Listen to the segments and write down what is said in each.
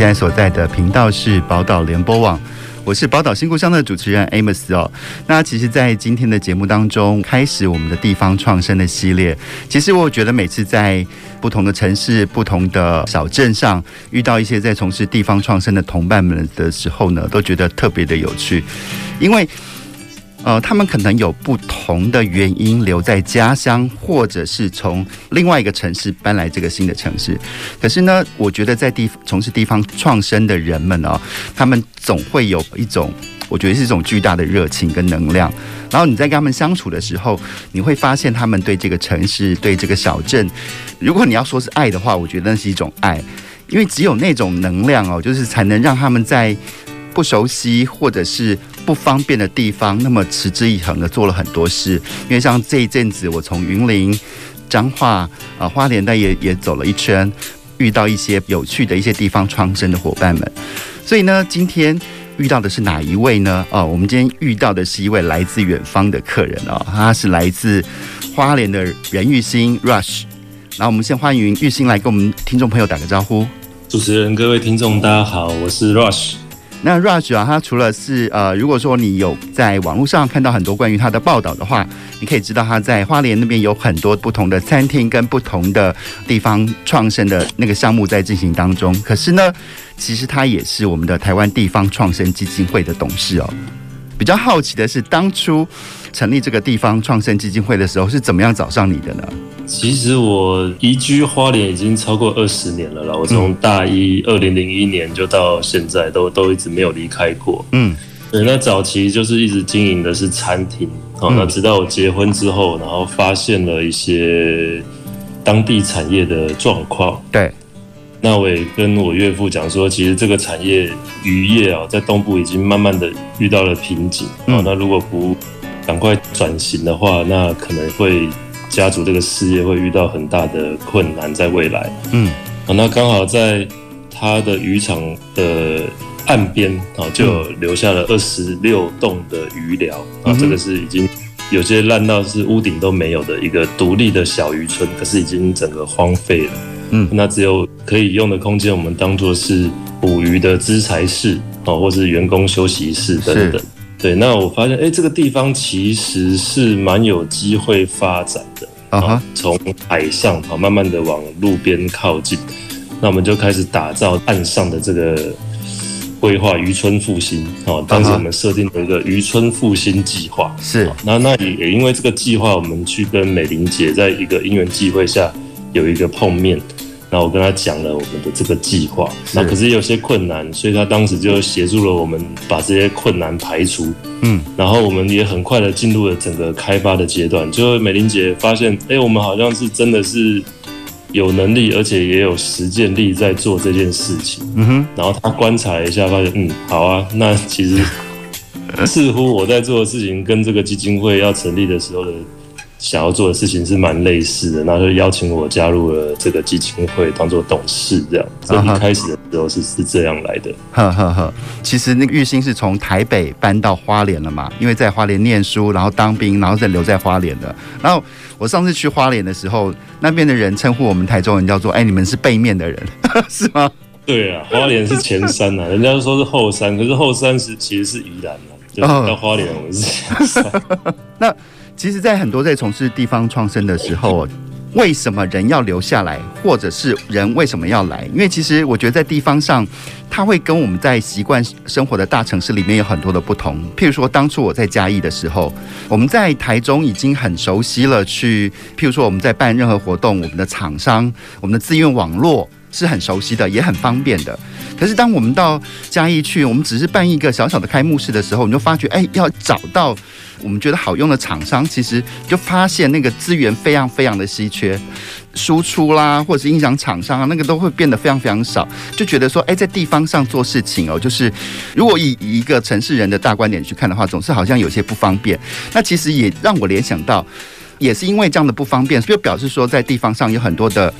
现在所在的频道是宝岛联播网，我是宝岛新故乡的主持人 Amos 哦。那其实，在今天的节目当中，开始我们的地方创生的系列。其实，我觉得每次在不同的城市、不同的小镇上，遇到一些在从事地方创生的同伴们的时候呢，都觉得特别的有趣，因为。呃，他们可能有不同的原因留在家乡，或者是从另外一个城市搬来这个新的城市。可是呢，我觉得在地从事地方创生的人们哦，他们总会有一种，我觉得是一种巨大的热情跟能量。然后你在跟他们相处的时候，你会发现他们对这个城市、对这个小镇，如果你要说是爱的话，我觉得那是一种爱，因为只有那种能量哦，就是才能让他们在。不熟悉或者是不方便的地方，那么持之以恒的做了很多事。因为像这一阵子，我从云林、彰化啊、花莲的也也走了一圈，遇到一些有趣的一些地方创生的伙伴们。所以呢，今天遇到的是哪一位呢？哦，我们今天遇到的是一位来自远方的客人哦，他是来自花莲的任玉兴 Rush。那我们先欢迎玉兴来跟我们听众朋友打个招呼。主持人、各位听众，大家好，我是 Rush。那 Rush 啊，他除了是呃，如果说你有在网络上看到很多关于他的报道的话，你可以知道他在花莲那边有很多不同的餐厅跟不同的地方创生的那个项目在进行当中。可是呢，其实他也是我们的台湾地方创生基金会的董事哦。比较好奇的是，当初成立这个地方创生基金会的时候，是怎么样找上你的呢？其实我移居花莲已经超过二十年了啦。我从大一二零零一年就到现在都，都都一直没有离开过。嗯，对。那早期就是一直经营的是餐厅。好，那直到我结婚之后，然后发现了一些当地产业的状况。对。那我也跟我岳父讲说，其实这个产业渔业啊，在东部已经慢慢的遇到了瓶颈。嗯。那如果不赶快转型的话，那可能会。家族这个事业会遇到很大的困难，在未来，嗯，那刚好在他的渔场的岸边啊，就留下了二十六栋的鱼寮啊，这个是已经有些烂到是屋顶都没有的一个独立的小渔村，可是已经整个荒废了，嗯，那只有可以用的空间，我们当做是捕鱼的资材室啊，或是员工休息室等等。对，那我发现，哎，这个地方其实是蛮有机会发展的啊。从海上啊，慢慢的往路边靠近，那我们就开始打造岸上的这个规划渔村复兴啊。当时我们设定了一个渔村复兴计划，是。那那也也因为这个计划，我们去跟美玲姐在一个因缘际会下有一个碰面。那我跟他讲了我们的这个计划，那可是有些困难，所以他当时就协助了我们把这些困难排除。嗯，然后我们也很快的进入了整个开发的阶段。就美玲姐发现，哎，我们好像是真的是有能力，而且也有实践力在做这件事情。嗯哼，然后他观察了一下，发现，嗯，好啊，那其实 似乎我在做的事情跟这个基金会要成立的时候的。想要做的事情是蛮类似的，那就邀请我加入了这个基金会，当做董事这样。所以一开始的时候是是这样来的。呵呵呵，其实那个玉兴是从台北搬到花莲了嘛，因为在花莲念书，然后当兵，然后再留在花莲的。然后我上次去花莲的时候，那边的人称呼我们台中人叫做“哎，你们是背面的人”，是吗？对啊，花莲是前山呐、啊，人家都说是后山，可是后山是其实是宜兰嘛，就到花莲我们是前山。那。其实，在很多在从事地方创生的时候，为什么人要留下来，或者是人为什么要来？因为其实我觉得在地方上，它会跟我们在习惯生活的大城市里面有很多的不同。譬如说，当初我在嘉义的时候，我们在台中已经很熟悉了。去，譬如说，我们在办任何活动，我们的厂商、我们的资源网络是很熟悉的，也很方便的。可是，当我们到嘉义去，我们只是办一个小小的开幕式的时候，你就发觉，哎，要找到。我们觉得好用的厂商，其实就发现那个资源非常非常的稀缺。输出啦，或者是音响厂商啊，那个都会变得非常非常少，就觉得说，哎，在地方上做事情哦，就是如果以一个城市人的大观点去看的话，总是好像有些不方便。那其实也让我联想到，也是因为这样的不方便，所以表示说，在地方上有很多的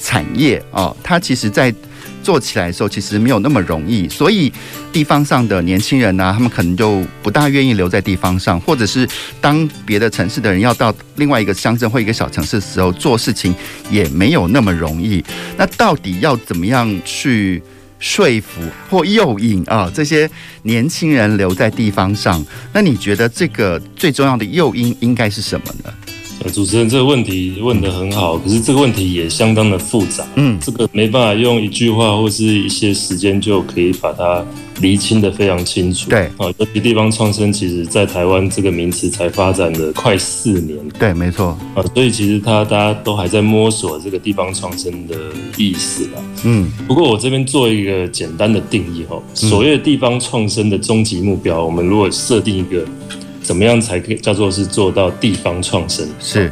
产业哦，它其实，在做起来的时候，其实没有那么容易，所以地方上的年轻人呢、他们可能就不大愿意留在地方上，或者是当别的城市的人要到另外一个乡镇或一个小城市的时候，做事情也没有那么容易。那到底要怎么样去说服或诱引啊这些年轻人留在地方上？那你觉得这个最重要的诱因应该是什么呢？主持人这个问题问得很好，可是这个问题也相当的复杂。嗯，这个没办法用一句话或是一些时间就可以把它厘清得非常清楚。对，啊，尤其地方创生，其实在台湾这个名词才发展了快四年。对，没错。啊，所以其实他大家都还在摸索这个地方创生的意思啦。嗯，不过我这边做一个简单的定义哈，所谓的地方创生的终极目标，我们如果设定一个。怎么样才可以叫做是做到地方创生？是，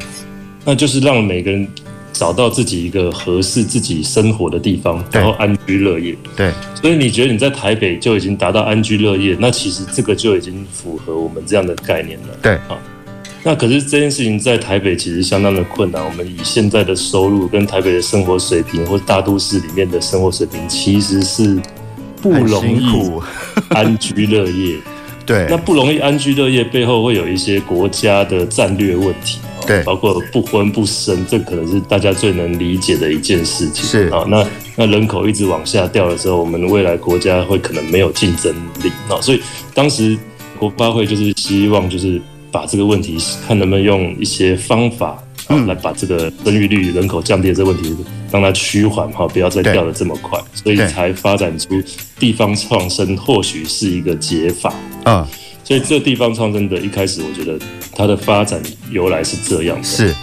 那就是让每个人找到自己一个合适自己生活的地方，然后安居乐业。对，所以你觉得你在台北就已经达到安居乐业，那其实这个就已经符合我们这样的概念了。对，啊，那可是这件事情在台北其实相当的困难。我们以现在的收入跟台北的生活水平，或大都市里面的生活水平，其实是不容易安居乐业。对，那不容易安居乐业，背后会有一些国家的战略问题，对，包括不婚不生，这可能是大家最能理解的一件事情。是啊，那那人口一直往下掉的时候，我们未来国家会可能没有竞争力啊，所以当时国发会就是希望就是把这个问题看能不能用一些方法。嗯，来把这个生育率、人口降低的这个问题，让它趋缓哈，不要再掉的这么快，所以才发展出地方创生，或许是一个解法啊。所以这地方创生的一开始，我觉得它的发展由来是这样的。是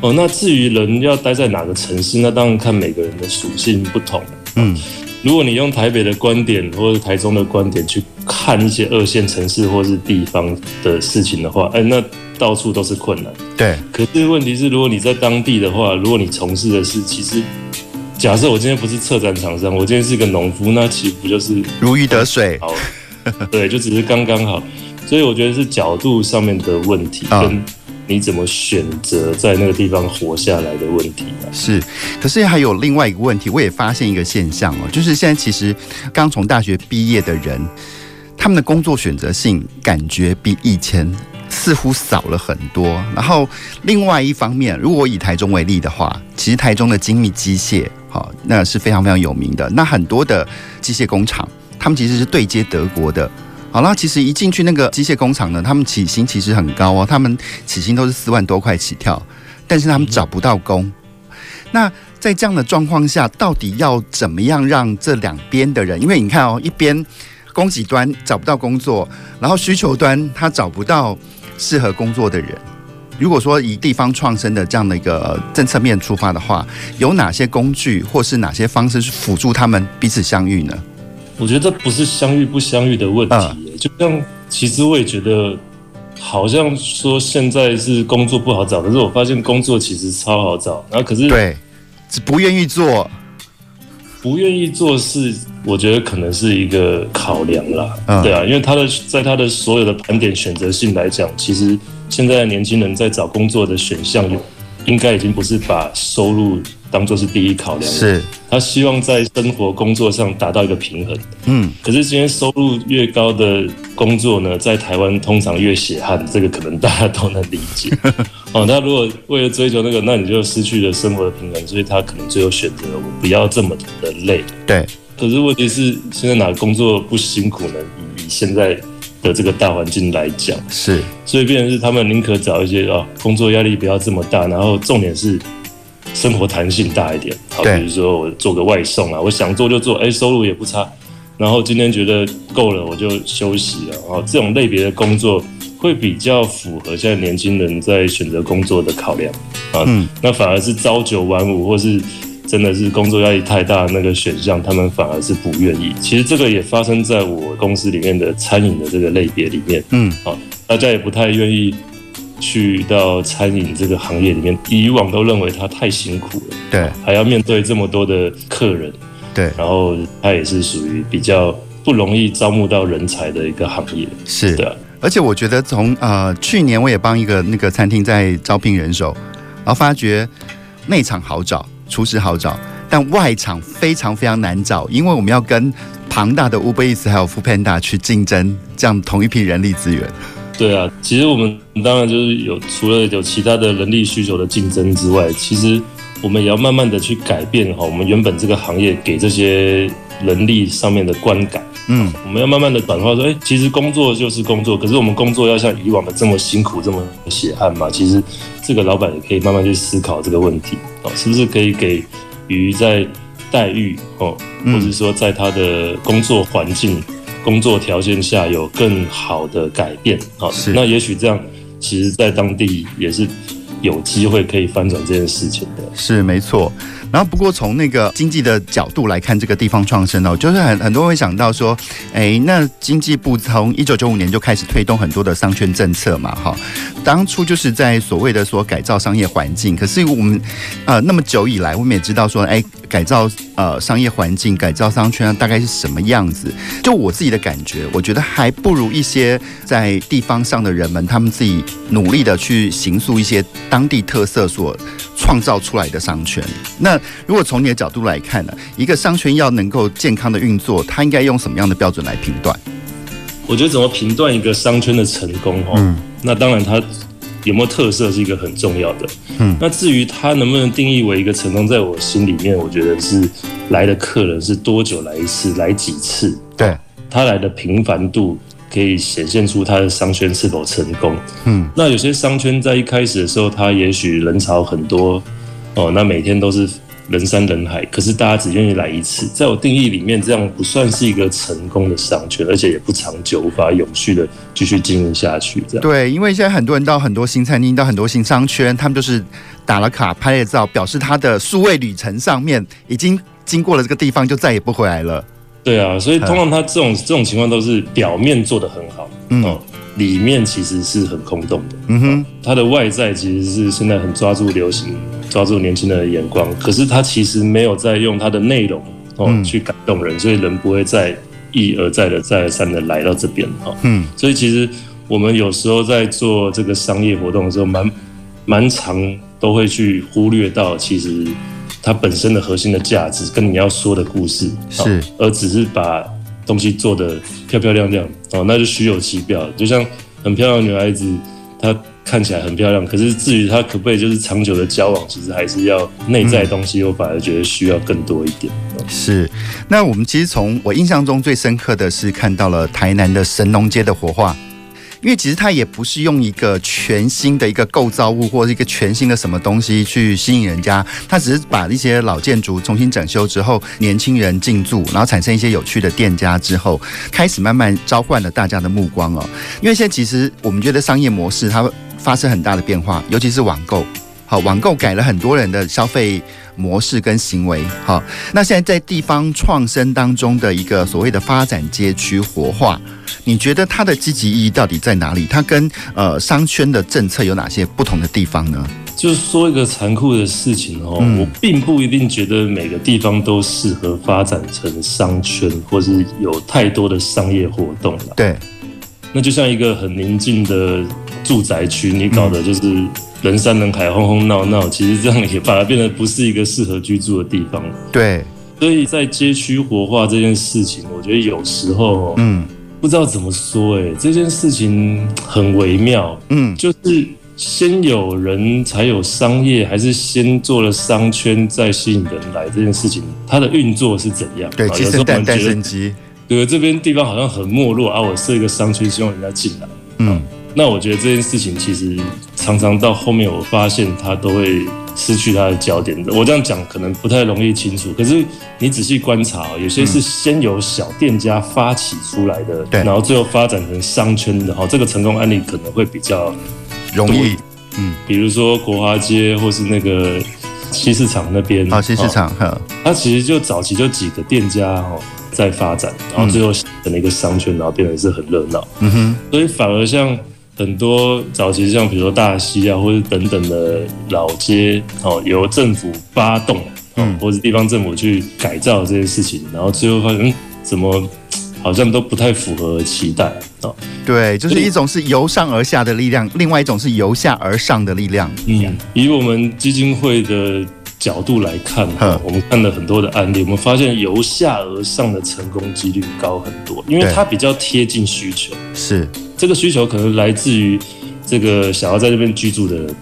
哦，那至于人要待在哪个城市，那当然看每个人的属性不同。嗯，如果你用台北的观点或者台中的观点去看一些二线城市或是地方的事情的话，哎，那。到处都是困难，对。可是问题是，如果你在当地的话，如果你从事的是，其实假设我今天不是策展厂商，我今天是一个农夫，那岂不就是如鱼得水？好，对，就只是刚刚好。所以我觉得是角度上面的问题，跟你怎么选择在那个地方活下来的问题啊。是，可是还有另外一个问题，我也发现一个现象哦，就是现在其实刚从大学毕业的人，他们的工作选择性感觉比以前。似乎少了很多。然后，另外一方面，如果以台中为例的话，其实台中的精密机械，好，那是非常非常有名的。那很多的机械工厂，他们其实是对接德国的。好了，其实一进去那个机械工厂呢，他们起薪其实很高哦，他们起薪都是四万多块起跳，但是他们找不到工。那在这样的状况下，到底要怎么样让这两边的人？因为你看哦，一边供给端找不到工作，然后需求端他找不到。适合工作的人，如果说以地方创生的这样的一个政策面出发的话，有哪些工具或是哪些方式去辅助他们彼此相遇呢？我觉得这不是相遇不相遇的问题，嗯、就像其实我也觉得，好像说现在是工作不好找，可是我发现工作其实超好找，然后可是对，只不愿意做，不愿意做事。我觉得可能是一个考量啦，对啊，因为他的在他的所有的盘点选择性来讲，其实现在的年轻人在找工作的选项，应该已经不是把收入当做是第一考量了，是他希望在生活工作上达到一个平衡。嗯，可是今天收入越高的工作呢，在台湾通常越血汗，这个可能大家都能理解。哦，那如果为了追求那个，那你就失去了生活的平衡，所以他可能最后选择我不要这么的累。对。可是问题是，现在哪个工作不辛苦呢？以现在的这个大环境来讲，是，所以变成是他们宁可找一些啊，工作压力不要这么大，然后重点是生活弹性大一点。好，比如说我做个外送啊，我想做就做，哎，收入也不差。然后今天觉得够了，我就休息了。啊，这种类别的工作会比较符合现在年轻人在选择工作的考量啊。嗯，那反而是朝九晚五或是。真的是工作压力太大，那个选项他们反而是不愿意。其实这个也发生在我公司里面的餐饮的这个类别里面。嗯，好，大家也不太愿意去到餐饮这个行业里面，以往都认为他太辛苦了，对，还要面对这么多的客人，对，然后他也是属于比较不容易招募到人才的一个行业，是。的。而且我觉得从呃去年我也帮一个那个餐厅在招聘人手，然后发觉内场好找，厨师好找，但外场非常非常难找，因为我们要跟庞大的 Uber Eats 还有 f o o Panda 去竞争这样同一批人力资源。对啊，其实我们当然就是有除了有其他的人力需求的竞争之外，其实我们也要慢慢的去改变哈，我们原本这个行业给这些人力上面的观感。嗯，我们要慢慢的转化说，哎，其实工作就是工作，可是我们工作要像以往的这么辛苦，这么血汗嘛？其实这个老板也可以慢慢去思考这个问题哦，是不是可以给鱼在待遇哦，或者说在他的工作环境、工作条件下有更好的改变啊？是，那也许这样，其实在当地也是有机会可以翻转这件事情的。是，没错。然后，不过从那个经济的角度来看，这个地方创生哦，就是很很多人会想到说，哎，那经济部从一九九五年就开始推动很多的商圈政策嘛，哈，当初就是在所谓的说改造商业环境。可是我们呃那么久以来，我们也知道说，哎，改造呃商业环境、改造商圈大概是什么样子？就我自己的感觉，我觉得还不如一些在地方上的人们，他们自己努力的去形塑一些当地特色所创造出来的商圈。那如果从你的角度来看呢，一个商圈要能够健康的运作，它应该用什么样的标准来评断？我觉得怎么评断一个商圈的成功哦，嗯，那当然它有没有特色是一个很重要的。嗯，那至于它能不能定义为一个成功，在我心里面，我觉得是来的客人是多久来一次，来几次，对，他来的频繁度可以显现出他的商圈是否成功。嗯，那有些商圈在一开始的时候，它也许人潮很多哦，那每天都是。人山人海，可是大家只愿意来一次，在我定义里面，这样不算是一个成功的商圈，而且也不长久，无法永续的继续经营下去。这样对，因为现在很多人到很多新餐厅，到很多新商圈，他们就是打了卡、拍了照，表示他的数位旅程上面已经经过了这个地方，就再也不回来了。对啊，所以通常他这种这种情况都是表面做的很好，嗯，里面其实是很空洞的。嗯哼，他的外在其实是现在很抓住流行。抓住年轻人的眼光，可是他其实没有在用他的内容哦去感动人，所以人不会再一而再的再而三的来到这边哈。嗯，所以其实我们有时候在做这个商业活动的时候，蛮蛮常都会去忽略到，其实它本身的核心的价值跟你要说的故事是，而只是把东西做得漂漂亮亮哦，那就虚有其表，就像很漂亮的女孩子，她。看起来很漂亮，可是至于他可不可以就是长久的交往，其实还是要内在东西，我反而觉得需要更多一点。是，那我们其实从我印象中最深刻的是看到了台南的神农街的活化。因为其实它也不是用一个全新的一个构造物或者一个全新的什么东西去吸引人家，它只是把一些老建筑重新整修之后，年轻人进驻，然后产生一些有趣的店家之后，开始慢慢召唤了大家的目光哦。因为现在其实我们觉得商业模式它发生很大的变化，尤其是网购，好，网购改了很多人的消费模式跟行为，好，那现在在地方创生当中的一个所谓的发展街区活化。你觉得它的积极意义到底在哪里？它跟呃商圈的政策有哪些不同的地方呢？就是说一个残酷的事情哦，嗯、我并不一定觉得每个地方都适合发展成商圈，或是有太多的商业活动了。对，那就像一个很宁静的住宅区，你搞的就是人山人海、轰轰闹闹，其实这样也反而变得不是一个适合居住的地方。对，所以在街区活化这件事情，我觉得有时候，嗯。不知道怎么说哎，这件事情很微妙，嗯，就是先有人才有商业，还是先做了商圈再吸引人来？这件事情它的运作是怎样？对，鸡生蛋，蛋生鸡。对，这边地方好像很没落啊，我设一个商圈，希望人家进来。嗯，那我觉得这件事情其实常常到后面，我发现它都会。失去它的焦点的，我这样讲可能不太容易清楚。可是你仔细观察，有些是先由小店家发起出来的，对，然后最后发展成商圈的，哈，这个成功案例可能会比较容易。嗯，比如说国华街或是那个西市场那边，啊，西市场，哈，它其实就早期就几个店家哈在发展，然后最后成了一个商圈，然后变成是很热闹。嗯哼，所以反而像很多早期像比如说大溪啊，或者等等的老街哦，由政府发动，嗯，或者地方政府去改造这些事情，然后最后发现，嗯，怎么好像都不太符合期待哦。对，就是一种是由上而下的力量，另外一种是由下而上的力量。嗯，以我们基金会的角度来看，我们看了很多的案例，我们发现由下而上的成功几率高很多，因为它比较贴近需求。是。这个需求可能来自于这个想要在这边居住的人，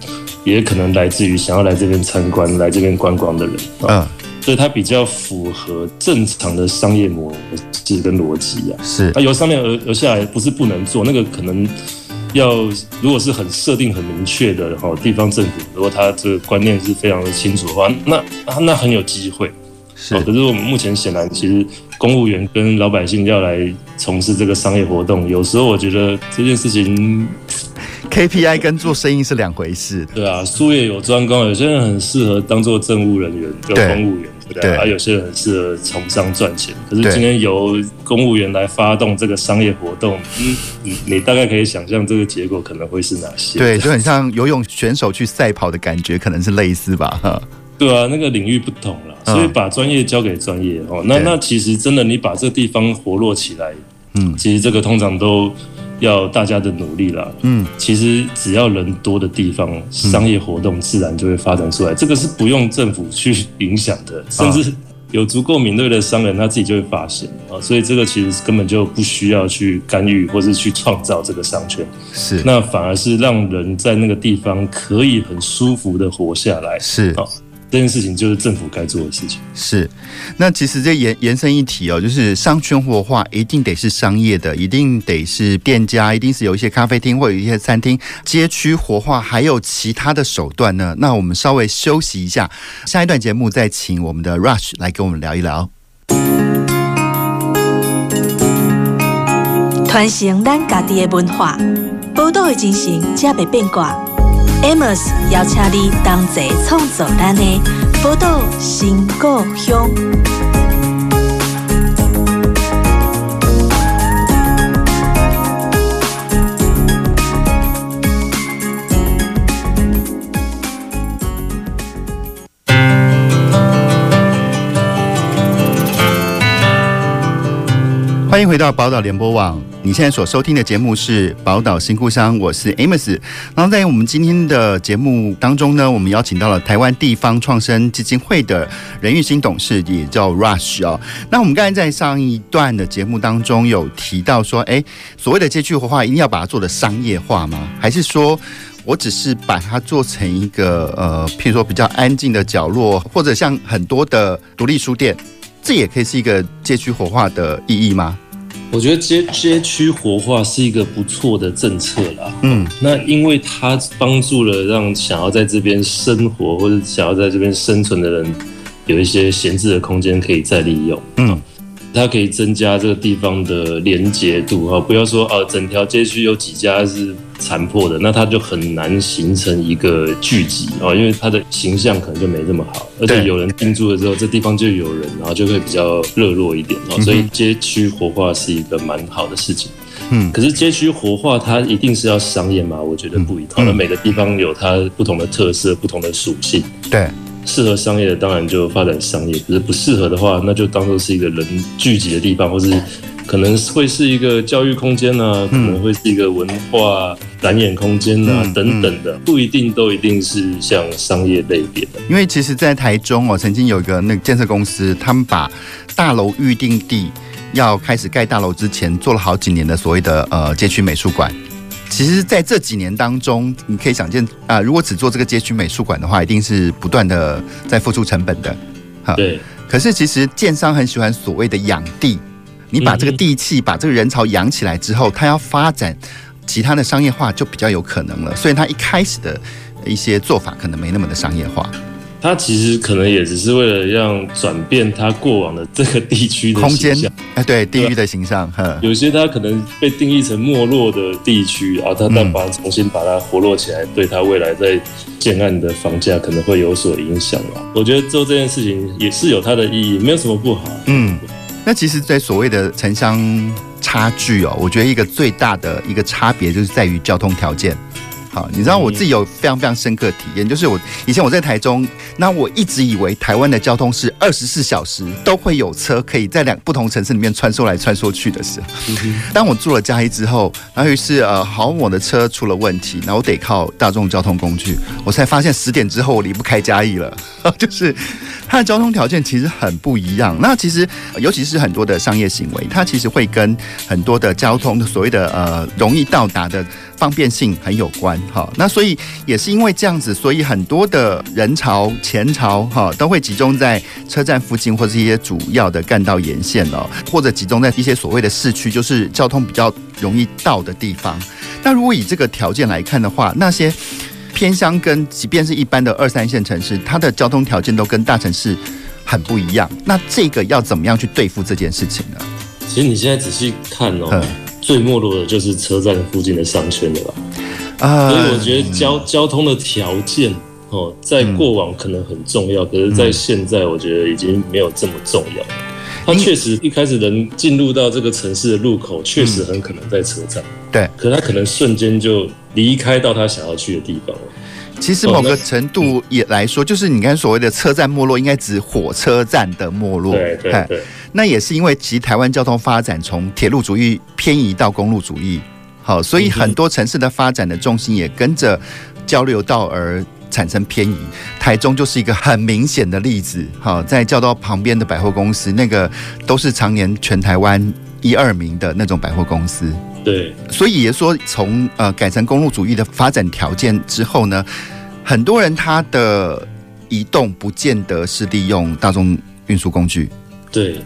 也可能来自于想要来这边参观、来这边观光的人。嗯，所以它比较符合正常的商业模式跟逻辑啊。是，它由上面而而下来，不是不能做，那个可能要如果是很设定很明确的哈，地方政府如果他这个观念是非常的清楚的话，那那很有机会。是，可是我们目前显然其实。公务员跟老百姓要来从事这个商业活动，有时候我觉得这件事情，KPI 跟做生意是两回事。对啊，术业有专攻，有些人很适合当做政务人员，做公务员，对，对，对，而有些人很适合从商赚钱。可是今天由公务员来发动这个商业活动，嗯，你你大概可以想象这个结果可能会是哪些？对，就很像游泳选手去赛跑的感觉，可能是类似吧？哈。对啊，那个领域不同了，所以把专业交给专业哦。那那其实真的，你把这个地方活络起来，嗯，其实这个通常都要大家的努力啦。嗯，其实只要人多的地方，商业活动自然就会发展出来。这个是不用政府去影响的，甚至有足够敏锐的商人，他自己就会发现啊。所以这个其实根本就不需要去干预或是去创造这个商圈，是那反而是让人在那个地方可以很舒服的活下来，是啊。这件事情就是政府该做的事情。是，那其实这延延伸一提哦，就是商圈活化一定得是商业的，一定得是店家，一定是有一些咖啡厅或有一些餐厅。街区活化还有其他的手段呢？那我们稍微休息一下，下一段节目再请我们的 Rush 来跟我们聊一聊。传承咱家己的文化，宝岛的精神，才袂变卦。Amos 邀请你同齐创作咱的宝岛新故乡。欢迎回到宝岛联播网。你现在所收听的节目是《宝岛新故乡》，我是 Amos。然后在我们今天的节目当中呢，我们邀请到了台湾地方创生基金会的任玉兴董事，也叫 Rush 哦。那我们刚才在上一段的节目当中有提到说，哎，所谓的街区活化一定要把它做的商业化吗？还是说我只是把它做成一个呃，譬如说比较安静的角落，或者像很多的独立书店，这也可以是一个街区活化的意义吗？我觉得街街区活化是一个不错的政策啦。嗯，那因为它帮助了让想要在这边生活或者想要在这边生存的人有一些闲置的空间可以再利用。嗯。它可以增加这个地方的连结度啊，不要说啊，整条街区有几家是残破的，那它就很难形成一个聚集啊，因为它的形象可能就没这么好，而且有人进驻了之后，这地方就有人，然后就会比较热络一点哦，所以街区活化是一个蛮好的事情。嗯，可是街区活化它一定是要商业吗？我觉得不一定，可能每个地方有它不同的特色、不同的属性。对。适合商业的当然就发展商业，可是不适合的话，那就当做是一个人聚集的地方，或是可能会是一个教育空间啊，可能会是一个文化展演空间啊等等的，不一定都一定是像商业类别的。因为其实，在台中哦，曾经有一个那个建设公司，他们把大楼预定地要开始盖大楼之前，做了好几年的所谓的呃街区美术馆。其实，在这几年当中，你可以想见啊，如果只做这个街区美术馆的话，一定是不断的在付出成本的。哈，对。可是，其实建商很喜欢所谓的养地，你把这个地气、把这个人潮养起来之后，他要发展其他的商业化就比较有可能了。所以，他一开始的一些做法可能没那么的商业化。他其实可能也只是为了让转变他过往的这个地区的形象，哎，对，地域的形象。有些他可能被定义成没落的地区啊，他再把它重新把它活络起来，对他未来在建案的房价可能会有所影响吧。我觉得做这件事情也是有它的意义，没有什么不好。嗯，那其实，在所谓的城乡。差距哦，我觉得一个最大的一个差别就是在于交通条件。好，你知道我自己有非常非常深刻的体验，就是我以前我在台中，那我一直以为台湾的交通是二十四小时都会有车可以在两不同城市里面穿梭来穿梭去的时候。当我住了嘉义之后，然后于是呃，好，我的车出了问题，那我得靠大众交通工具，我才发现十点之后我离不开嘉义了，就是它的交通条件其实很不一样。那其实尤其是很多的商业行为，它其实会跟很多的交通的所谓的呃容易到达的。方便性很有关，哈，那所以也是因为这样子，所以很多的人潮、前潮，哈，都会集中在车站附近或者一些主要的干道沿线哦，或者集中在一些所谓的市区，就是交通比较容易到的地方。那如果以这个条件来看的话，那些偏乡跟即便是一般的二三线城市，它的交通条件都跟大城市很不一样。那这个要怎么样去对付这件事情呢？其实你现在仔细看哦。最没落的就是车站附近的商圈了吧？啊，所以我觉得交交通的条件哦，在过往可能很重要，可是，在现在我觉得已经没有这么重要。它确实一开始能进入到这个城市的入口，确实很可能在车站。对，可他可能瞬间就离开到他想要去的地方了。其实某个程度也来说，就是你刚才所谓的车站没落，应该指火车站的没落。对对对。那也是因为其实台湾交通发展从铁路主义偏移到公路主义，好，所以很多城市的发展的重心也跟着交流道而产生偏移。台中就是一个很明显的例子，好，在交道旁边的百货公司，那个都是常年全台湾一二名的那种百货公司。对，所以也说从呃改成公路主义的发展条件之后呢，很多人他的移动不见得是利用大众运输工具。对。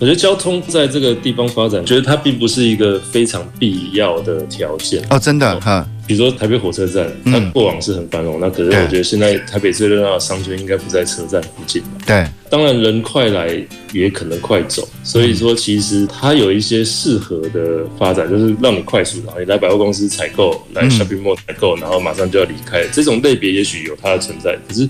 我觉得交通在这个地方发展，觉得它并不是一个非常必要的条件哦，真的哈。比如说台北火车站，它过往是很繁荣，那可是我觉得现在台北最热闹的商圈应该不在车站附近。对，当然人快来也可能快走，所以说其实它有一些适合的发展，就是让你快速，然后你来百货公司采购，来 shopping mall 采购，然后马上就要离开，这种类别也许有它的存在。可是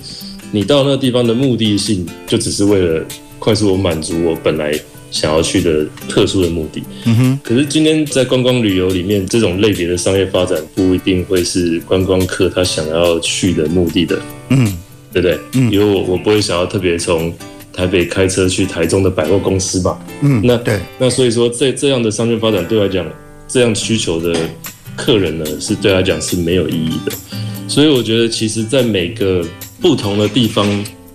你到那个地方的目的性，就只是为了快速我满足我本来。想要去的特殊的目的，嗯哼。可是今天在观光旅游里面，这种类别的商业发展不一定会是观光客他想要去的目的的，嗯，对不对？嗯，因为我我不会想要特别从台北开车去台中的百货公司吧，嗯，那对，那所以说这这样的商圈发展对我来讲，这样需求的客人呢，是对他来讲是没有意义的。所以我觉得，其实，在每个不同的地方。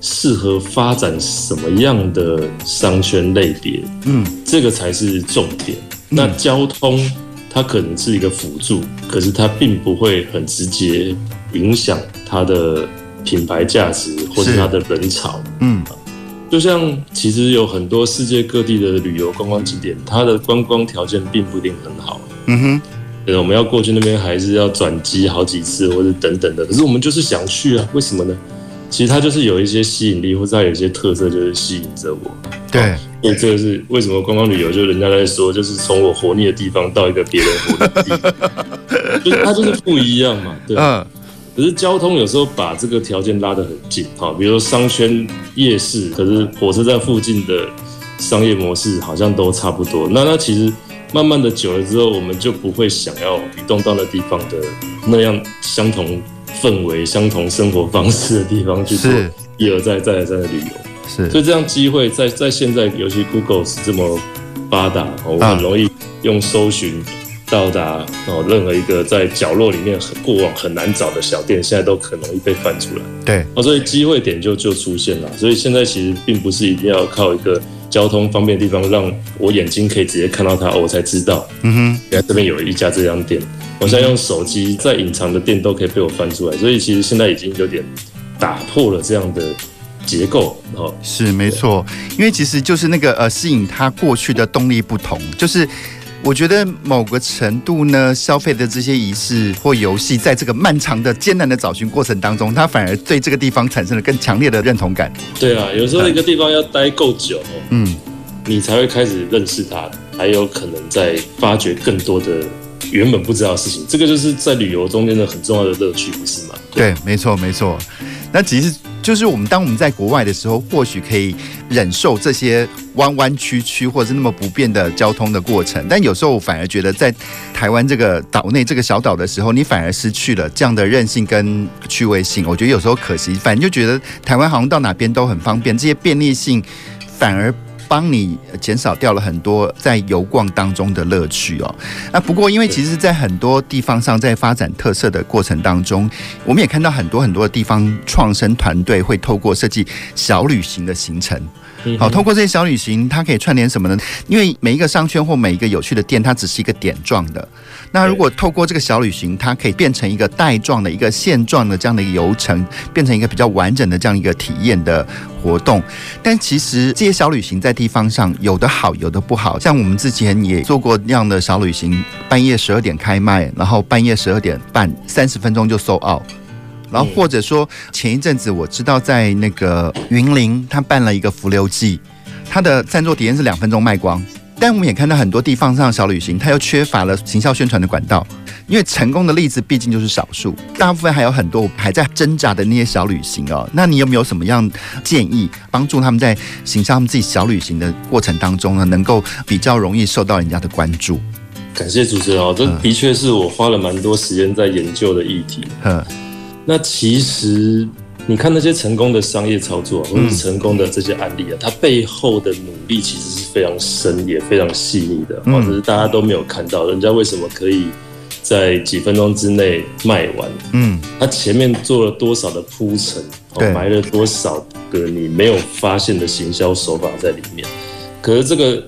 适合发展什么样的商圈类别？嗯，这个才是重点。那交通它可能是一个辅助，可是它并不会很直接影响它的品牌价值或者它的人潮。嗯，就像其实有很多世界各地的旅游观光景点，它的观光条件并不一定很好。嗯哼，对，我们要过去那边还是要转机好几次或者等等的。可是我们就是想去啊，为什么呢？其实它就是有一些吸引力，或者它有一些特色，就是吸引着我。对，所以这个是为什么观光旅游，就人家在说，就是从我活腻的地方到一个别人活腻的地方，就是它就是不一样嘛。对。嗯。可是交通有时候把这个条件拉得很近，哈，比如说商圈、夜市，可是火车站附近的商业模式好像都差不多。那那其实慢慢的久了之后，我们就不会想要移动到那地方的那样相同。氛围相同、生活方式的地方去做一而再、再而三的旅游，是，所以这样机会在在现在，尤其 Google 是这么发达，我很容易用搜寻到达哦，任何一个在角落里面很过往很难找的小店，现在都很容易被翻出来。对，哦，所以机会点就就出现了。所以现在其实并不是一定要靠一个交通方便的地方，让我眼睛可以直接看到它，我才知道，嗯哼，原来这边有一家这样店。我现在用手机在隐藏的店都可以被我翻出来，所以其实现在已经有点打破了这样的结构。哦，是没错，因为其实就是那个呃，吸引他过去的动力不同，就是我觉得某个程度呢，消费的这些仪式或游戏，在这个漫长的艰难的找寻过程当中，他反而对这个地方产生了更强烈的认同感。对啊，有时候一个地方要待够久，嗯，你才会开始认识它，还有可能在发掘更多的。原本不知道的事情，这个就是在旅游中间的很重要的乐趣，不是吗？对，没错，没错。那其实就是我们当我们在国外的时候，或许可以忍受这些弯弯曲曲或者是那么不便的交通的过程，但有时候我反而觉得在台湾这个岛内这个小岛的时候，你反而失去了这样的韧性跟趣味性。我觉得有时候可惜，反正就觉得台湾好像到哪边都很方便，这些便利性反而。帮你减少掉了很多在游逛当中的乐趣哦。那不过，因为其实，在很多地方上，在发展特色的过程当中，我们也看到很多很多的地方创生团队会透过设计小旅行的行程。好，通过这些小旅行，它可以串联什么呢？因为每一个商圈或每一个有趣的店，它只是一个点状的。那如果透过这个小旅行，它可以变成一个带状的一个线状的这样的一个游程，变成一个比较完整的这样一个体验的活动。但其实这些小旅行在地方上有的好，有的不好。像我们之前也做过那样的小旅行，半夜十二点开卖，然后半夜十二点半三十分钟就 sold out。然后或者说前一阵子我知道在那个云林，他办了一个浮流记，他的赞助体验是两分钟卖光。但我们也看到很多地方上的小旅行，它又缺乏了行销宣传的管道，因为成功的例子毕竟就是少数，大部分还有很多还在挣扎的那些小旅行哦。那你有没有什么样建议，帮助他们在行销他们自己小旅行的过程当中呢，能够比较容易受到人家的关注？感谢主持人哦，这的确是我花了蛮多时间在研究的议题。嗯，那其实。你看那些成功的商业操作，或者是成功的这些案例啊，它背后的努力其实是非常深也非常细腻的，或者是大家都没有看到，人家为什么可以在几分钟之内卖完？嗯，他前面做了多少的铺陈，埋了多少个你没有发现的行销手法在里面。可是这个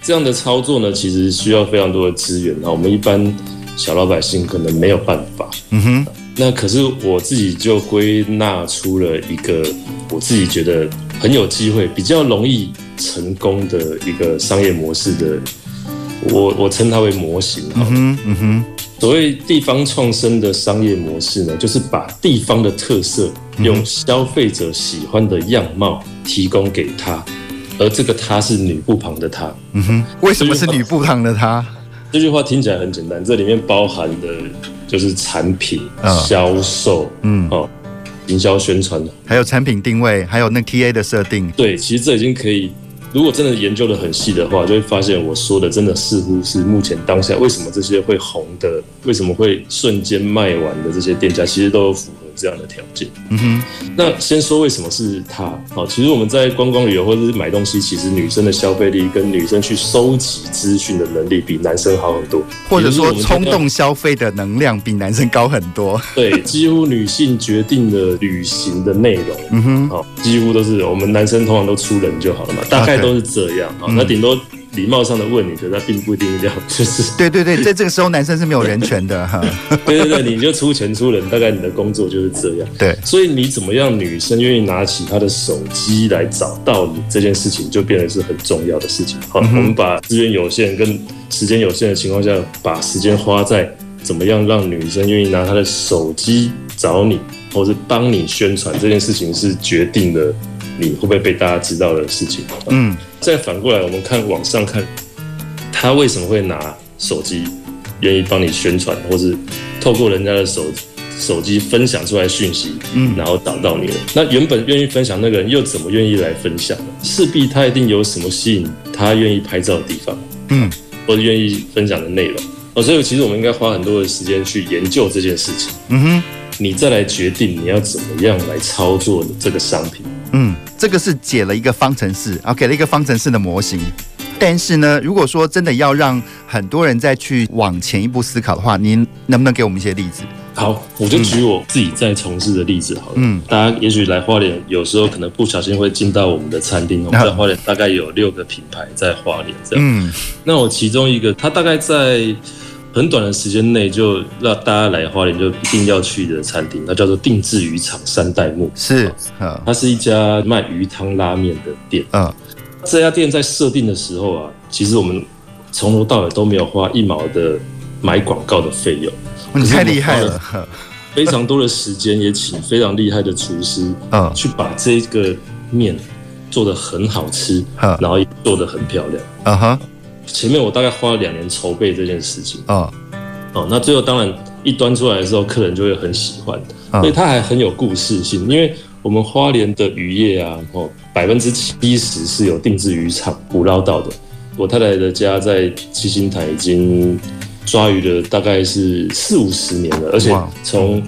这样的操作呢，其实需要非常多的资源啊，我们一般小老百姓可能没有办法。嗯哼。那可是我自己就归纳出了一个我自己觉得很有机会、比较容易成功的一个商业模式的，我我称它为模型。嗯哼，嗯哼。所谓地方创生的商业模式呢，就是把地方的特色用消费者喜欢的样貌提供给他，而这个他是女部旁的他。嗯哼，为什么是女部旁的他？这句话听起来很简单，这里面包含的。就是产品销售，嗯哦，营销宣传，还有产品定位，还有那 TA 的设定。对，其实这已经可以，如果真的研究的很细的话，就会发现我说的真的似乎是目前当下为什么这些会红的，为什么会瞬间卖完的这些店家，其实都有符合。这样的条件，嗯哼。那先说为什么是他？好，其实我们在观光旅游或者是买东西，其实女生的消费力跟女生去收集资讯的能力比男生好很多，或者说冲动消费的能量比男生高很多。对，几乎女性决定了旅行的内容，嗯哼，好，几乎都是我们男生通常都出人就好了嘛，大概都是这样。好，那顶多。礼貌上的问你，可是他并不一定要就是。对对对，在这个时候男生是没有人权的 哈。对对对，你就出钱出人，大概你的工作就是这样。对，所以你怎么样，女生愿意拿起她的手机来找到你这件事情，就变得是很重要的事情。好，我们把资源有限跟时间有限的情况下，把时间花在怎么样让女生愿意拿她的手机找你，或是帮你宣传这件事情，是决定了你会不会被大家知道的事情。嗯。再反过来，我们看网上看，他为什么会拿手机愿意帮你宣传，或是透过人家的手手机分享出来讯息，嗯，然后找到你了。那原本愿意分享那个人又怎么愿意来分享？势必他一定有什么吸引他愿意拍照的地方，嗯，或者愿意分享的内容。哦，所以其实我们应该花很多的时间去研究这件事情。嗯哼，你再来决定你要怎么样来操作你这个商品。嗯，这个是解了一个方程式啊，给了一个方程式的模型。但是呢，如果说真的要让很多人再去往前一步思考的话，您能不能给我们一些例子？好，我就举我自己在从事的例子好了。嗯，大家也许来花莲，有时候可能不小心会进到我们的餐厅。我们在花莲大概有六个品牌在花莲这样。嗯，那我其中一个，它大概在。很短的时间内就让大家来花莲就一定要去的餐厅，那叫做定制渔场三代目。是，它是一家卖鱼汤拉面的店。嗯，这家店在设定的时候啊，其实我们从头到尾都没有花一毛的买广告的费用。你太厉害了，非常多的时间也请非常厉害的厨师，嗯，去把这个面做得很好吃，然后也做得很漂亮。嗯哼。前面我大概花了两年筹备这件事情啊，哦，那最后当然一端出来的时候，客人就会很喜欢，所以它还很有故事性。因为我们花莲的渔业啊，哦，百分之七十是有定制渔场捕捞到的。我太太的家在七星潭已经抓鱼了，大概是四五十年了，而且从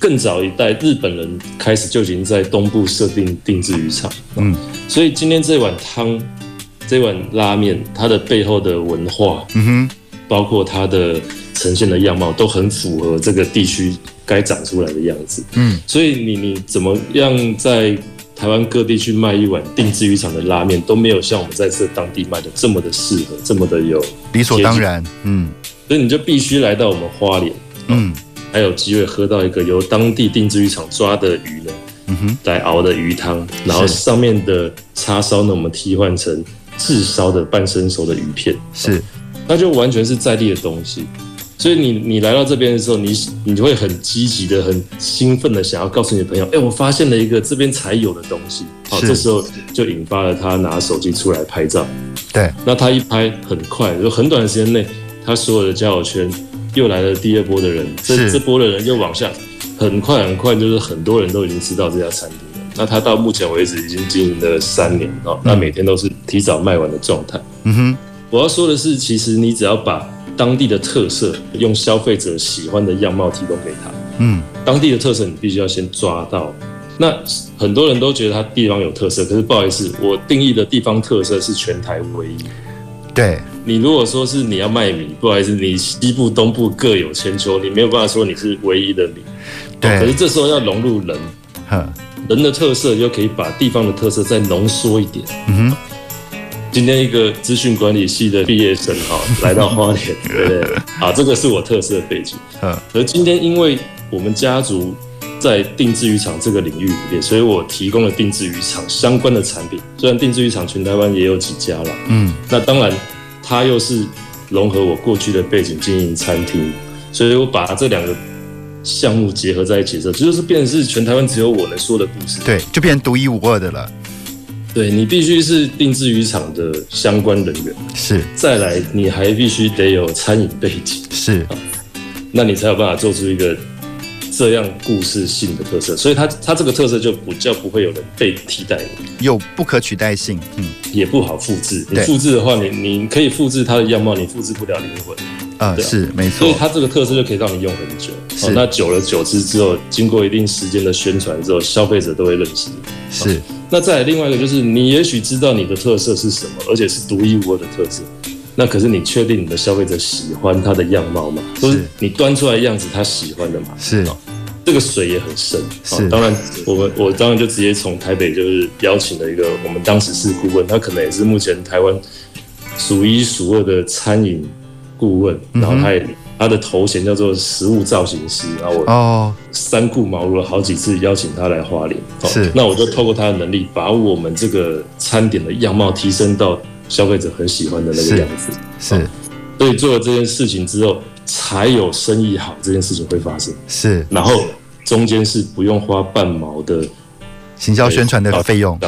更早一代日本人开始就已经在东部设定定制渔场。嗯，所以今天这碗汤，这碗拉面，它的背后的文化，嗯哼，包括它的呈现的样貌，都很符合这个地区。该长出来的样子，嗯，所以你你怎么样在台湾各地去卖一碗定制渔场的拉面，都没有像我们在这当地卖的这么的适合，这么的有理所当然，嗯，所以你就必须来到我们花莲，嗯，还有机会喝到一个由当地定制渔场抓的鱼呢，嗯哼，来熬的鱼汤，然后上面的叉烧呢，我们替换成炙烧的半生熟的鱼片，是，那就完全是在地的东西。所以你你来到这边的时候，你你会很积极的、很兴奋的想要告诉你的朋友，哎、欸，我发现了一个这边才有的东西。好，这时候就引发了他拿手机出来拍照。对，那他一拍很快，就很短的时间内，他所有的交友圈又来了第二波的人，这这波的人又往下，很快很快，就是很多人都已经知道这家餐厅了。那他到目前为止已经经营了三年哦，那每天都是提早卖完的状态。嗯哼，我要说的是，其实你只要把当地的特色，用消费者喜欢的样貌提供给他。嗯，当地的特色你必须要先抓到。那很多人都觉得他地方有特色，可是不好意思，我定义的地方特色是全台唯一。对，你如果说是你要卖米，不好意思，你西部、东部各有千秋，你没有办法说你是唯一的米。对，可是这时候要融入人，人的特色又可以把地方的特色再浓缩一点。嗯哼。今天一个资讯管理系的毕业生哈，来到花莲，对不对？啊，这个是我特色的背景。嗯，而今天因为我们家族在定制渔场这个领域里面，所以我提供了定制渔场相关的产品。虽然定制渔场全台湾也有几家了，嗯，那当然它又是融合我过去的背景经营餐厅，所以我把这两个项目结合在一起的时候，就是变成是全台湾只有我能说的故事。对，就变成独一无二的了。对，你必须是定制渔场的相关人员，是。再来，你还必须得有餐饮背景，是。那你才有办法做出一个这样故事性的特色，所以它它这个特色就不叫不会有人被替代，有不可取代性，嗯，也不好复制。你复制的话，你你可以复制它的样貌，你复制不了灵魂。啊，是没错。所以它这个特色就可以让你用很久。是。那久了久之之后，经过一定时间的宣传之后，消费者都会认识。是。那再来另外一个就是，你也许知道你的特色是什么，而且是独一无二的特色。那可是你确定你的消费者喜欢它的样貌吗？是。都是你端出来的样子，他喜欢的吗？是。这个水也很深。是。当然，我们我当然就直接从台北就是邀请了一个我们当时是顾问，他可能也是目前台湾数一数二的餐饮顾问，然后他也。他的头衔叫做食物造型师，然后我三顾茅庐了好几次邀请他来花莲，是，那我就透过他的能力，把我们这个餐点的样貌提升到消费者很喜欢的那个样子，是，所以做了这件事情之后，才有生意好这件事情会发生，是，然后中间是不用花半毛的行销宣传的费用。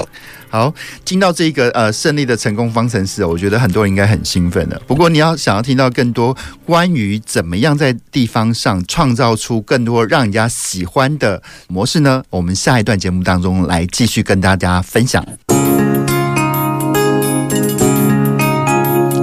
好，听到这个呃胜利的成功方程式，我觉得很多人应该很兴奋的。不过你要想要听到更多关于怎么样在地方上创造出更多让人家喜欢的模式呢？我们下一段节目当中来继续跟大家分享。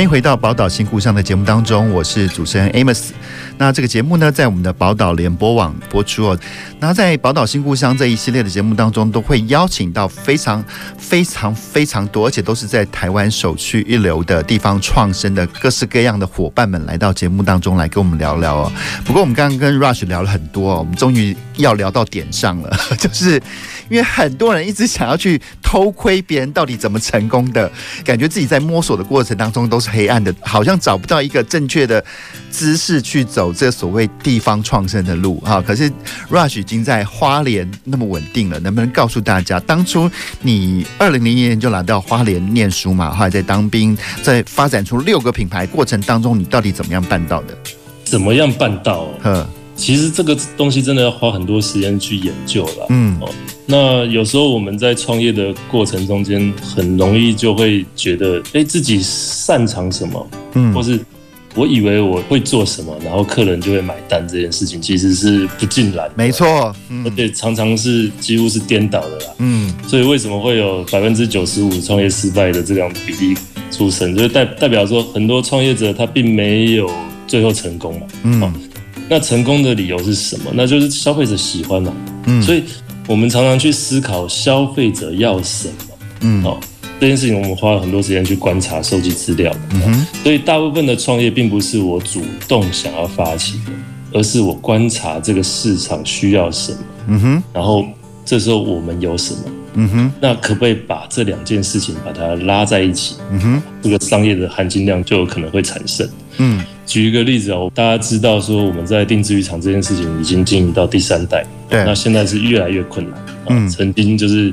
欢迎回到宝岛新故乡的节目当中，我是主持人 Amos。那这个节目呢，在我们的宝岛联播网播出哦。那在宝岛新故乡这一系列的节目当中，都会邀请到非常非常非常多，而且都是在台湾首屈一流的地方创生的各式各样的伙伴们来到节目当中来跟我们聊聊哦。不过我们刚刚跟 Rush 聊了很多哦，我们终于要聊到点上了，就是因为很多人一直想要去偷窥别人到底怎么成功的，感觉自己在摸索的过程当中都是黑暗的，好像找不到一个正确的姿势去走。走这所谓地方创生的路哈。可是 Rush 已经在花莲那么稳定了，能不能告诉大家，当初你二零零一年就来到花莲念书嘛，后来在当兵，在发展出六个品牌过程当中，你到底怎么样办到的？怎么样办到？呵，其实这个东西真的要花很多时间去研究了。嗯，哦，那有时候我们在创业的过程中间，很容易就会觉得，哎，自己擅长什么，嗯，或是我以为我会做什么，然后客人就会买单，这件事情其实是不尽然。没错，嗯，而且常常是几乎是颠倒的啦。嗯，所以为什么会有百分之九十五创业失败的这样比例出生，就是代代表说很多创业者他并没有。最后成功嘛？嗯、哦，那成功的理由是什么？那就是消费者喜欢嘛。嗯，所以我们常常去思考消费者要什么。嗯，哦，这件事情我们花了很多时间去观察、收集资料。嗯哼，所以大部分的创业并不是我主动想要发起的，而是我观察这个市场需要什么。嗯哼，然后这时候我们有什么？嗯哼，那可不可以把这两件事情把它拉在一起？嗯哼，这个商业的含金量就有可能会产生。嗯。举一个例子哦，大家知道说我们在定制渔场这件事情已经经营到第三代，对，那现在是越来越困难。嗯，曾经就是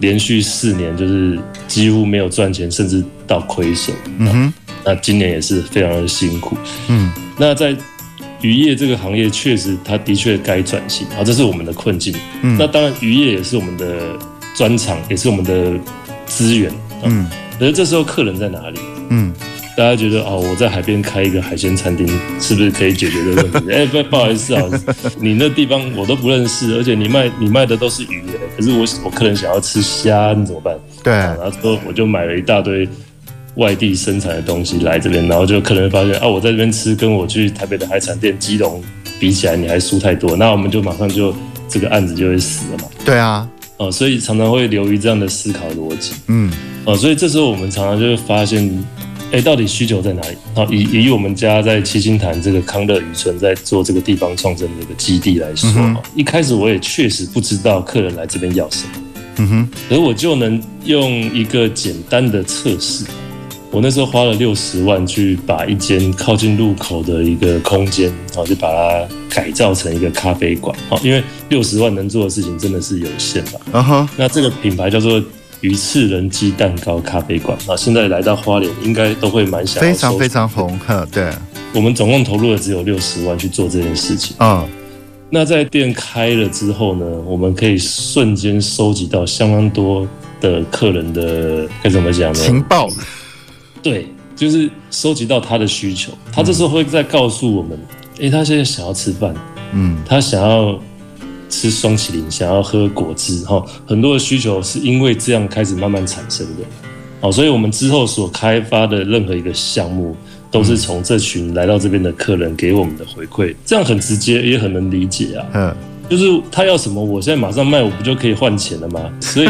连续四年就是几乎没有赚钱，甚至到亏损。嗯哼，那今年也是非常的辛苦。嗯，那在渔业这个行业，确实它的确该转型啊，这是我们的困境。嗯，那当然渔业也是我们的专长，也是我们的资源。嗯，可是这时候客人在哪里？嗯。大家觉得哦，我在海边开一个海鲜餐厅，是不是可以解决这个问题？哎，不，不好意思啊，你那地方我都不认识，而且你卖你卖的都是鱼，可是我我客人想要吃虾，你怎么办？对，然后说我就买了一大堆外地生产的东西来这边，然后就客人发现啊，我在这边吃，跟我去台北的海产店、基隆比起来，你还输太多，那我们就马上就这个案子就会死了嘛。对啊，哦，所以常常会流于这样的思考逻辑。嗯，哦，所以这时候我们常常就会发现。哎，到底需求在哪里？好，以以我们家在七星潭这个康乐渔村在做这个地方创生这个基地来说，嗯、一开始我也确实不知道客人来这边要什么，嗯哼，而我就能用一个简单的测试，我那时候花了六十万去把一间靠近路口的一个空间，好，就把它改造成一个咖啡馆，好，因为六十万能做的事情真的是有限吧，嗯哼，那这个品牌叫做。鱼翅人鸡蛋糕咖啡馆那，现在来到花莲，应该都会蛮想。非常非常红，哈，对。我们总共投入了只有六十万去做这件事情。嗯，那在店开了之后呢，我们可以瞬间收集到相当多的客人的该怎么讲呢？情报。对，就是收集到他的需求，他这时候会再告诉我们，哎、欸，他现在想要吃饭，嗯，他想要。吃双淇淋，想要喝果汁，哈，很多的需求是因为这样开始慢慢产生的，好，所以我们之后所开发的任何一个项目，都是从这群来到这边的客人给我们的回馈，这样很直接，也很能理解啊，嗯，就是他要什么，我现在马上卖，我不就可以换钱了吗？所以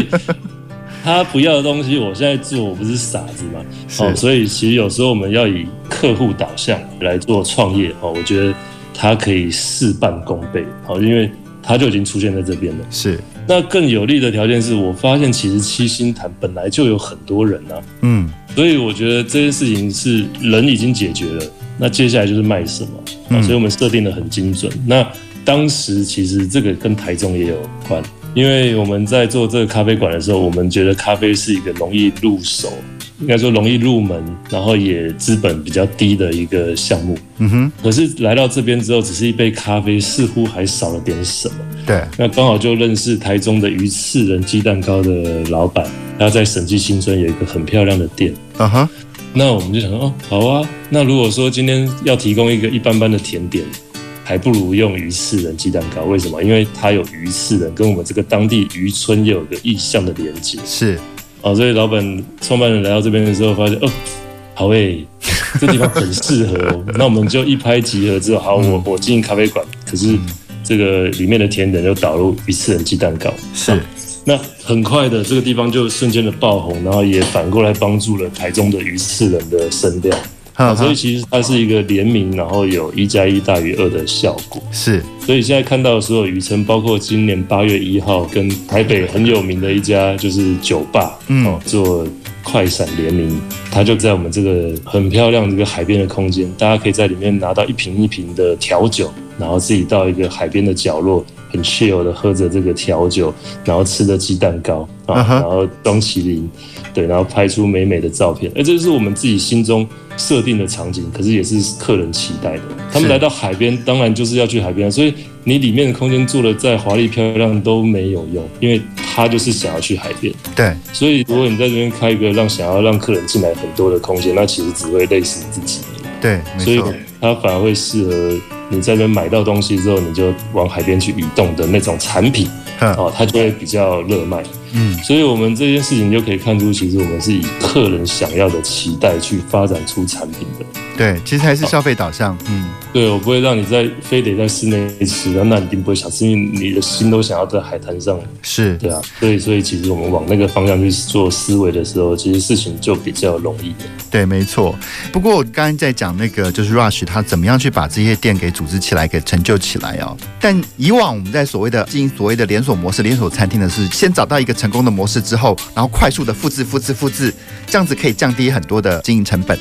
他不要的东西，我现在做，我不是傻子吗？哦，所以其实有时候我们要以客户导向来做创业，哦，我觉得它可以事半功倍，好，因为。它就已经出现在这边了。是，那更有利的条件是我发现，其实七星潭本来就有很多人啊。嗯，所以我觉得这件事情是人已经解决了，那接下来就是卖什么。嗯，所以我们设定的很精准。那当时其实这个跟台中也有关，因为我们在做这个咖啡馆的时候，我们觉得咖啡是一个容易入手。应该说容易入门，然后也资本比较低的一个项目。嗯哼。可是来到这边之后，只是一杯咖啡，似乎还少了点什么。对。那刚好就认识台中的鱼翅人鸡蛋糕的老板，他在审计新村有一个很漂亮的店。啊哈。那我们就想说，哦，好啊。那如果说今天要提供一个一般般的甜点，还不如用鱼翅人鸡蛋糕。为什么？因为它有鱼翅人，跟我们这个当地渔村又有个意象的连接。是。哦，所以老板、创办人来到这边的时候，发现哦，好诶、欸，这地方很适合哦。那我们就一拍即合之后，好，我我经营咖啡馆，可是这个里面的甜点就导入一次人鸡蛋糕。是，那很快的这个地方就瞬间的爆红，然后也反过来帮助了台中的鱼翅人的声量。啊，所以其实它是一个联名，然后有一加一大于二的效果。是，所以现在看到的所有渔村，包括今年八月一号跟台北很有名的一家就是酒吧，嗯，做快闪联名，它就在我们这个很漂亮一个海边的空间，大家可以在里面拿到一瓶一瓶的调酒，然后自己到一个海边的角落，很 chill 的喝着这个调酒，然后吃着鸡蛋糕啊，然后装麒麟，对，然后拍出美美的照片。哎，这是我们自己心中设定的场景，可是也是客人期待的。他们来到海边，当然就是要去海边，所以你里面的空间做的再华丽漂亮都没有用，因为他就是想要去海边。对，所以如果你在这边开一个让想要让客人进来很多的空间，那其实只会累死自己。对，所以它反而会适合你在那边买到东西之后，你就往海边去移动的那种产品，哦，它就会比较热卖。嗯，所以我们这件事情就可以看出，其实我们是以客人想要的期待去发展出产品的。对，其实还是消费导向。嗯，对，我不会让你在非得在室内吃，那你一定不会想吃，因为你的心都想要在海滩上。是，对啊，所以所以其实我们往那个方向去做思维的时候，其实事情就比较容易。对，没错。不过我刚刚在讲那个，就是 Rush 他怎么样去把这些店给组织起来，给成就起来哦。但以往我们在所谓的经营所谓的连锁模式、连锁餐厅的是，先找到一个成功的模式之后，然后快速的复制、复制、复制，这样子可以降低很多的经营成本。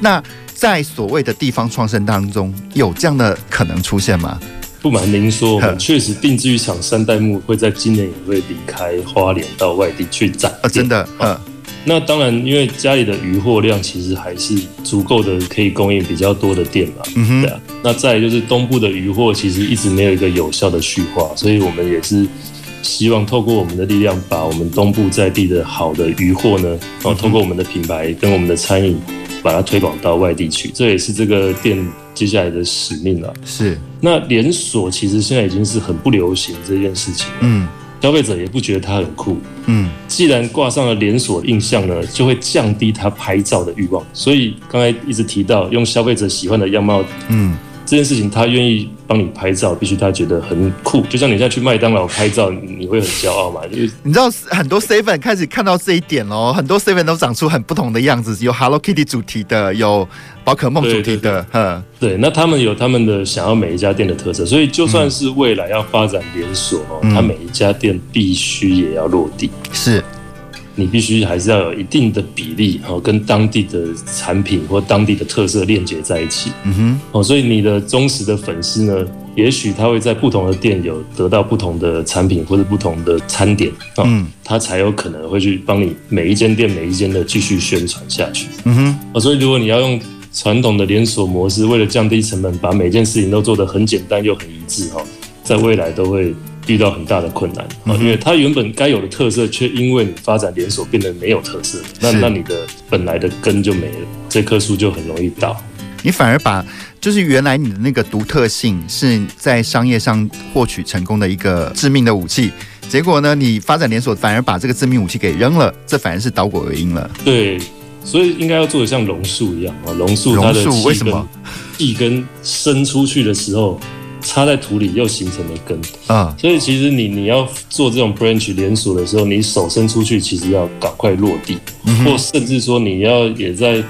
那在所谓的地方创生当中，有这样的可能出现吗？不瞒您说，我们确实定制浴场三代目会在今年也会离开花莲到外地去展。啊，真的，嗯。那当然，因为家里的余货量其实还是足够的，可以供应比较多的店嘛。嗯哼。对啊。那再就是东部的余货，其实一直没有一个有效的去化，所以我们也是。希望透过我们的力量，把我们东部在地的好的渔货呢，然后透过我们的品牌跟我们的餐饮，把它推广到外地去。这也是这个店接下来的使命了。是。那连锁其实现在已经是很不流行这件事情了。嗯。消费者也不觉得它很酷。嗯。既然挂上了连锁印象呢，就会降低他拍照的欲望。所以刚才一直提到用消费者喜欢的样貌。嗯。这件事情，他愿意帮你拍照，必须他觉得很酷。就像你现在去麦当劳拍照，你会很骄傲嘛？因为你知道很多 seven 开始看到这一点哦，很多 seven 都长出很不同的样子，有 Hello Kitty 主题的，有宝可梦主题的。嗯，对，那他们有他们的想要每一家店的特色，所以就算是未来要发展连锁哦，他每一家店必须也要落地。是。你必须还是要有一定的比例，哦，跟当地的产品或当地的特色链接在一起。嗯哼，哦，所以你的忠实的粉丝呢，也许他会在不同的店有得到不同的产品或者不同的餐点，嗯，他才有可能会去帮你每一间店每一间的继续宣传下去。嗯哼，哦，所以如果你要用传统的连锁模式，为了降低成本，把每件事情都做得很简单又很一致，哈，在未来都会。遇到很大的困难啊，因为它原本该有的特色，却因为你发展连锁变得没有特色，那那你的本来的根就没了，这棵树就很容易倒。你反而把就是原来你的那个独特性是在商业上获取成功的一个致命的武器，结果呢，你发展连锁反而把这个致命武器给扔了，这反而是倒果为因了。对，所以应该要做的像榕树一样啊，榕树它的为什么一根伸出去的时候？插在土里又形成了根。啊，所以其实你你要做这种 branch 连锁的时候，你手伸出去，其实要赶快落地，或甚至说你要也在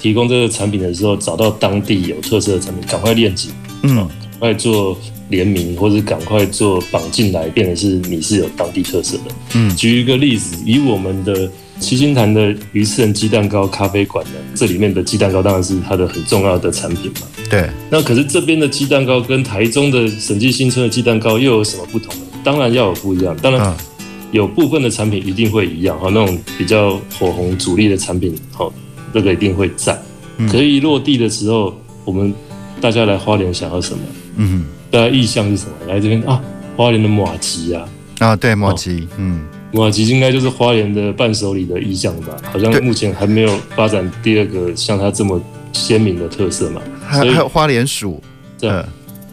提供这个产品的时候，找到当地有特色的产品，赶快链接，嗯，赶快做联名，或者赶快做绑进来，变得是你是有当地特色的。嗯，举一个例子，以我们的。七星潭的鱼翅人鸡蛋糕咖啡馆呢，这里面的鸡蛋糕当然是它的很重要的产品嘛。对。那可是这边的鸡蛋糕跟台中的审计新村的鸡蛋糕又有什么不同呢？当然要有不一样。当然有部分的产品一定会一样哈，那种比较火红主力的产品，好，这个一定会在。可是一落地的时候，我们大家来花莲想要什么？嗯，大家意向是什么？来这边啊，花莲的麻糬啊。啊，对，麻糬，嗯。麻糬应该就是花莲的伴手礼的意象吧？好像目前还没有发展第二个像它这么鲜明的特色嘛。还有花莲薯，对。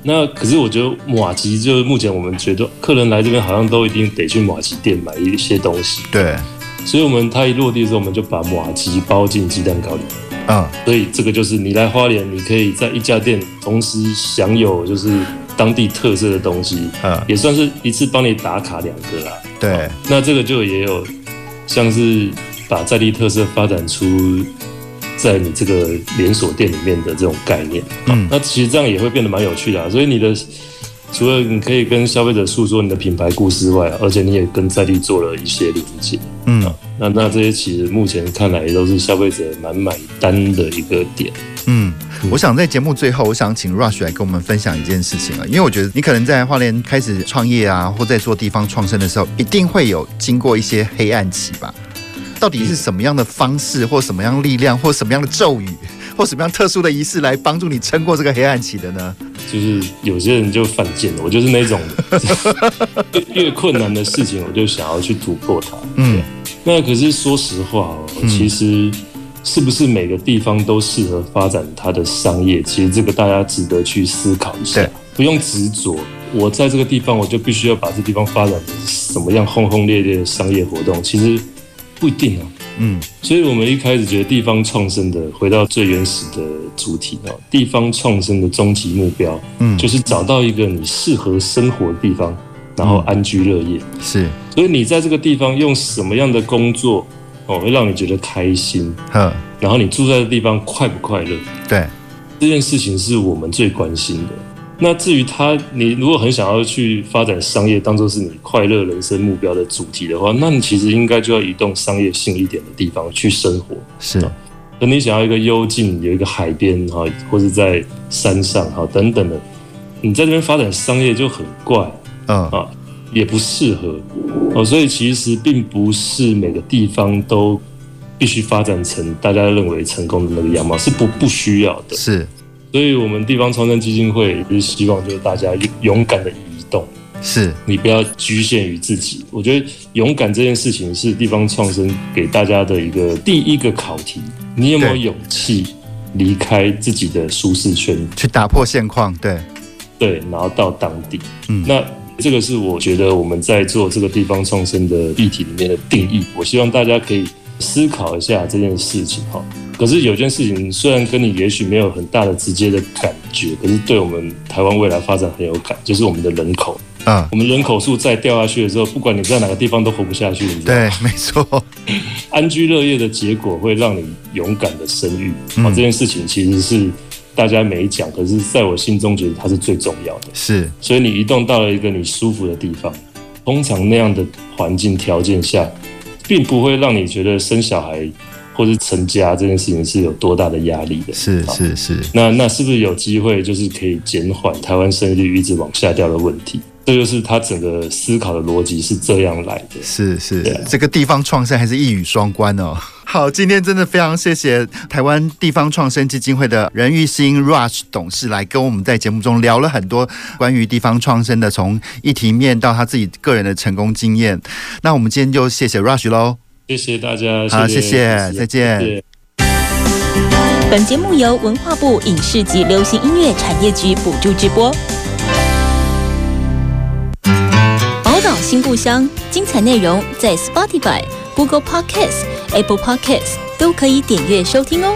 那可是我觉得马吉就是目前我们觉得客人来这边好像都一定得去马吉店买一些东西。对。所以我们它一落地的时候，我们就把马吉包进鸡蛋糕里。嗯。所以这个就是你来花莲，你可以在一家店同时享有就是。当地特色的东西，嗯，也算是一次帮你打卡两个啦。对，那这个就也有像是把在地特色发展出在你这个连锁店里面的这种概念。嗯，那其实这样也会变得蛮有趣的啊。所以你的除了你可以跟消费者诉说你的品牌故事外，而且你也跟在地做了一些连接。嗯，那那这些其实目前看来也都是消费者蛮买单的一个点。嗯，我想在节目最后，我想请 Rush 来跟我们分享一件事情啊，因为我觉得你可能在花莲开始创业啊，或在做地方创生的时候，一定会有经过一些黑暗期吧？到底是什么样的方式，或什么样力量，或什么样的咒语，或什么样特殊的仪式来帮助你撑过这个黑暗期的呢？就是有些人就犯贱了，我就是那种 越困难的事情，我就想要去突破它。嗯，那可是说实话哦，其实。是不是每个地方都适合发展它的商业？其实这个大家值得去思考一下。不用执着，我在这个地方我就必须要把这地方发展成什么样轰轰烈烈的商业活动？其实不一定啊。嗯，所以我们一开始觉得地方创生的，回到最原始的主题哦，地方创生的终极目标，嗯，就是找到一个你适合生活的地方，然后安居乐业。是，所以你在这个地方用什么样的工作？哦，会让你觉得开心，嗯，然后你住在的地方快不快乐？对，这件事情是我们最关心的。那至于他，你如果很想要去发展商业，当做是你快乐人生目标的主题的话，那你其实应该就要移动商业性一点的地方去生活。是，那你想要一个幽静，有一个海边哈，或是在山上哈等等的，你在这边发展商业就很怪，嗯啊。也不适合哦，所以其实并不是每个地方都必须发展成大家认为成功的那个样貌，是不不需要的。是，所以我们地方创生基金会也是希望就是大家勇敢的移动，是你不要局限于自己。我觉得勇敢这件事情是地方创生给大家的一个第一个考题，你有没有勇气离开自己的舒适圈，去打破现况？对，对，然后到当地，嗯，那。这个是我觉得我们在做这个地方创生的议题里面的定义。我希望大家可以思考一下这件事情哈。可是有件事情虽然跟你也许没有很大的直接的感觉，可是对我们台湾未来发展很有感，就是我们的人口。嗯，我们人口数再掉下去的时候，不管你在哪个地方都活不下去。你知道吗？对，没错。安居乐业的结果会让你勇敢的生育。好，这件事情其实是。大家没讲，可是在我心中觉得它是最重要的。是，所以你移动到了一个你舒服的地方，通常那样的环境条件下，并不会让你觉得生小孩或是成家这件事情是有多大的压力的。是是是。那那是不是有机会，就是可以减缓台湾生育率一直往下掉的问题？这就是他整个思考的逻辑是这样来的。是是，这个地方创生还是一语双关哦。好，今天真的非常谢谢台湾地方创生基金会的任玉兴 Rush 董事来跟我们在节目中聊了很多关于地方创生的，从议题面到他自己个人的成功经验。那我们今天就谢谢 Rush 喽，谢谢大家，好，谢谢，谢谢再见。谢谢。本节目由文化部影视及流行音乐产业局补助直播。宝岛新故乡，精彩内容在 Spotify、Google Podcasts。Apple Podcasts 都可以点阅收听哦。